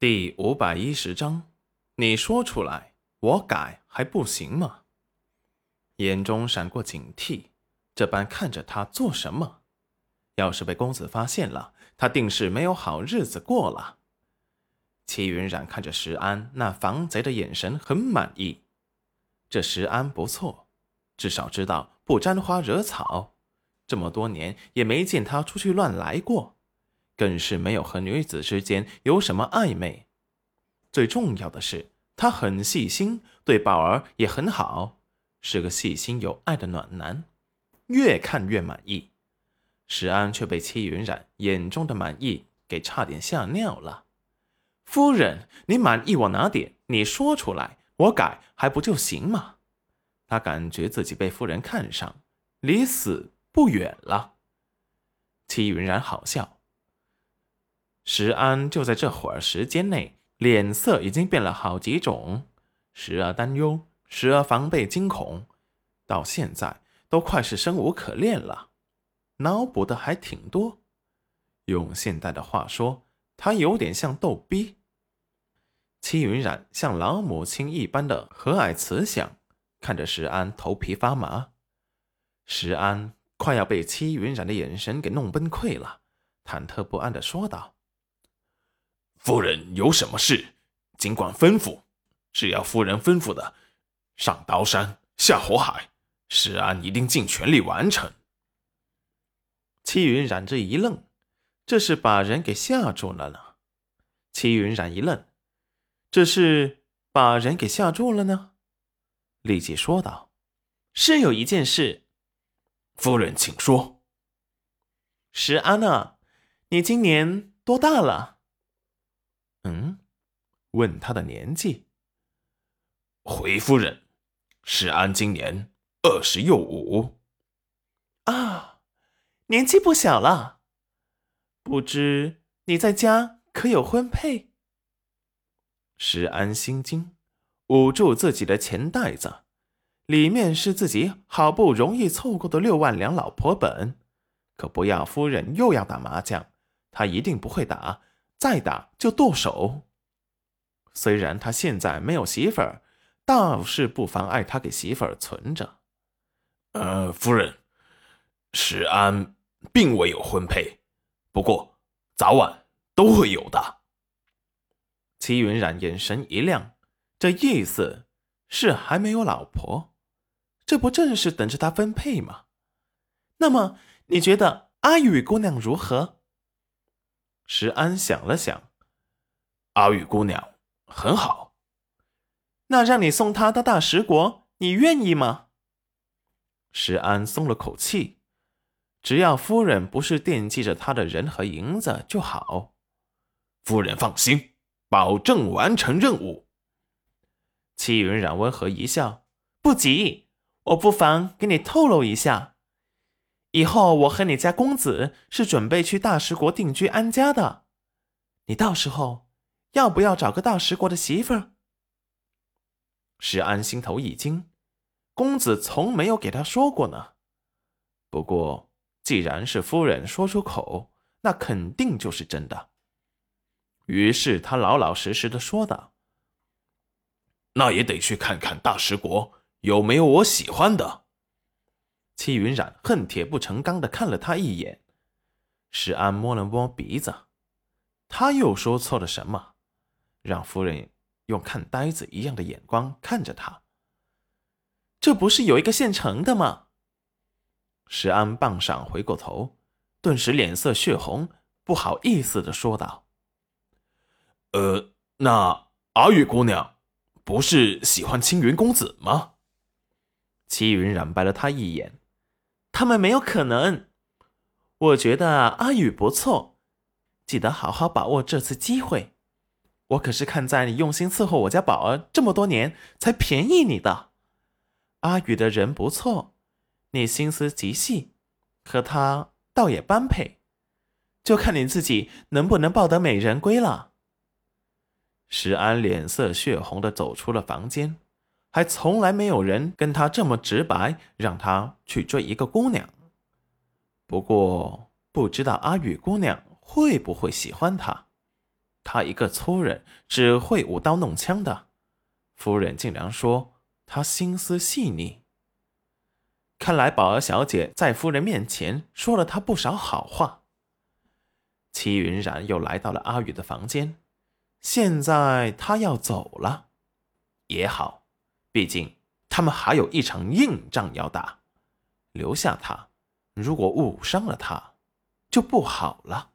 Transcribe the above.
第五百一十章，你说出来，我改还不行吗？眼中闪过警惕，这般看着他做什么？要是被公子发现了，他定是没有好日子过了。齐云冉看着石安那防贼的眼神，很满意。这石安不错，至少知道不沾花惹草。这么多年也没见他出去乱来过。更是没有和女子之间有什么暧昧，最重要的是他很细心，对宝儿也很好，是个细心有爱的暖男，越看越满意。石安却被戚云染眼中的满意给差点吓尿了。夫人，你满意我哪点？你说出来，我改还不就行吗？他感觉自己被夫人看上，离死不远了。戚云染好笑。石安就在这会儿时间内，脸色已经变了好几种，时而担忧，时而防备惊恐，到现在都快是生无可恋了，脑补的还挺多。用现代的话说，他有点像逗逼。戚云染像老母亲一般的和蔼慈祥，看着石安头皮发麻。石安快要被戚云染的眼神给弄崩溃了，忐忑不安的说道。夫人有什么事，尽管吩咐。只要夫人吩咐的，上刀山下火海，石安一定尽全力完成。戚云染这一愣，这是把人给吓住了呢。戚云染一愣，这是把人给吓住了呢。立即说道：“是有一件事。”夫人，请说。石安啊，你今年多大了？嗯，问他的年纪。回夫人，石安今年二十又五。啊，年纪不小了。不知你在家可有婚配？石安心惊，捂住自己的钱袋子，里面是自己好不容易凑够的六万两老婆本。可不要夫人又要打麻将，他一定不会打。再打就剁手。虽然他现在没有媳妇儿，倒是不妨碍他给媳妇儿存着。呃，夫人，石安并未有婚配，不过早晚都会有的。齐云染眼神一亮，这意思是还没有老婆，这不正是等着他分配吗？那么你觉得阿雨姑娘如何？石安想了想，阿玉姑娘很好。那让你送她到大石国，你愿意吗？石安松了口气，只要夫人不是惦记着他的人和银子就好。夫人放心，保证完成任务。戚云染温和一笑，不急，我不妨给你透露一下。以后我和你家公子是准备去大食国定居安家的，你到时候要不要找个大食国的媳妇儿？石安心头一惊，公子从没有给他说过呢。不过既然是夫人说出口，那肯定就是真的。于是他老老实实的说道：“那也得去看看大食国有没有我喜欢的。”戚云染恨铁不成钢的看了他一眼，石安摸了摸鼻子，他又说错了什么，让夫人用看呆子一样的眼光看着他？这不是有一个现成的吗？石安棒上回过头，顿时脸色血红，不好意思的说道：“呃，那阿玉姑娘不是喜欢青云公子吗？”戚云染白了他一眼。他们没有可能。我觉得阿宇不错，记得好好把握这次机会。我可是看在你用心伺候我家宝儿这么多年，才便宜你的。阿宇的人不错，你心思极细，和他倒也般配，就看你自己能不能抱得美人归了。石安脸色血红的走出了房间。还从来没有人跟他这么直白，让他去追一个姑娘。不过不知道阿雨姑娘会不会喜欢他，他一个粗人，只会舞刀弄枪的。夫人竟然说他心思细腻。看来宝儿小姐在夫人面前说了他不少好话。齐云然又来到了阿宇的房间，现在他要走了，也好，毕竟他们还有一场硬仗要打。留下他，如果误伤了他，就不好了。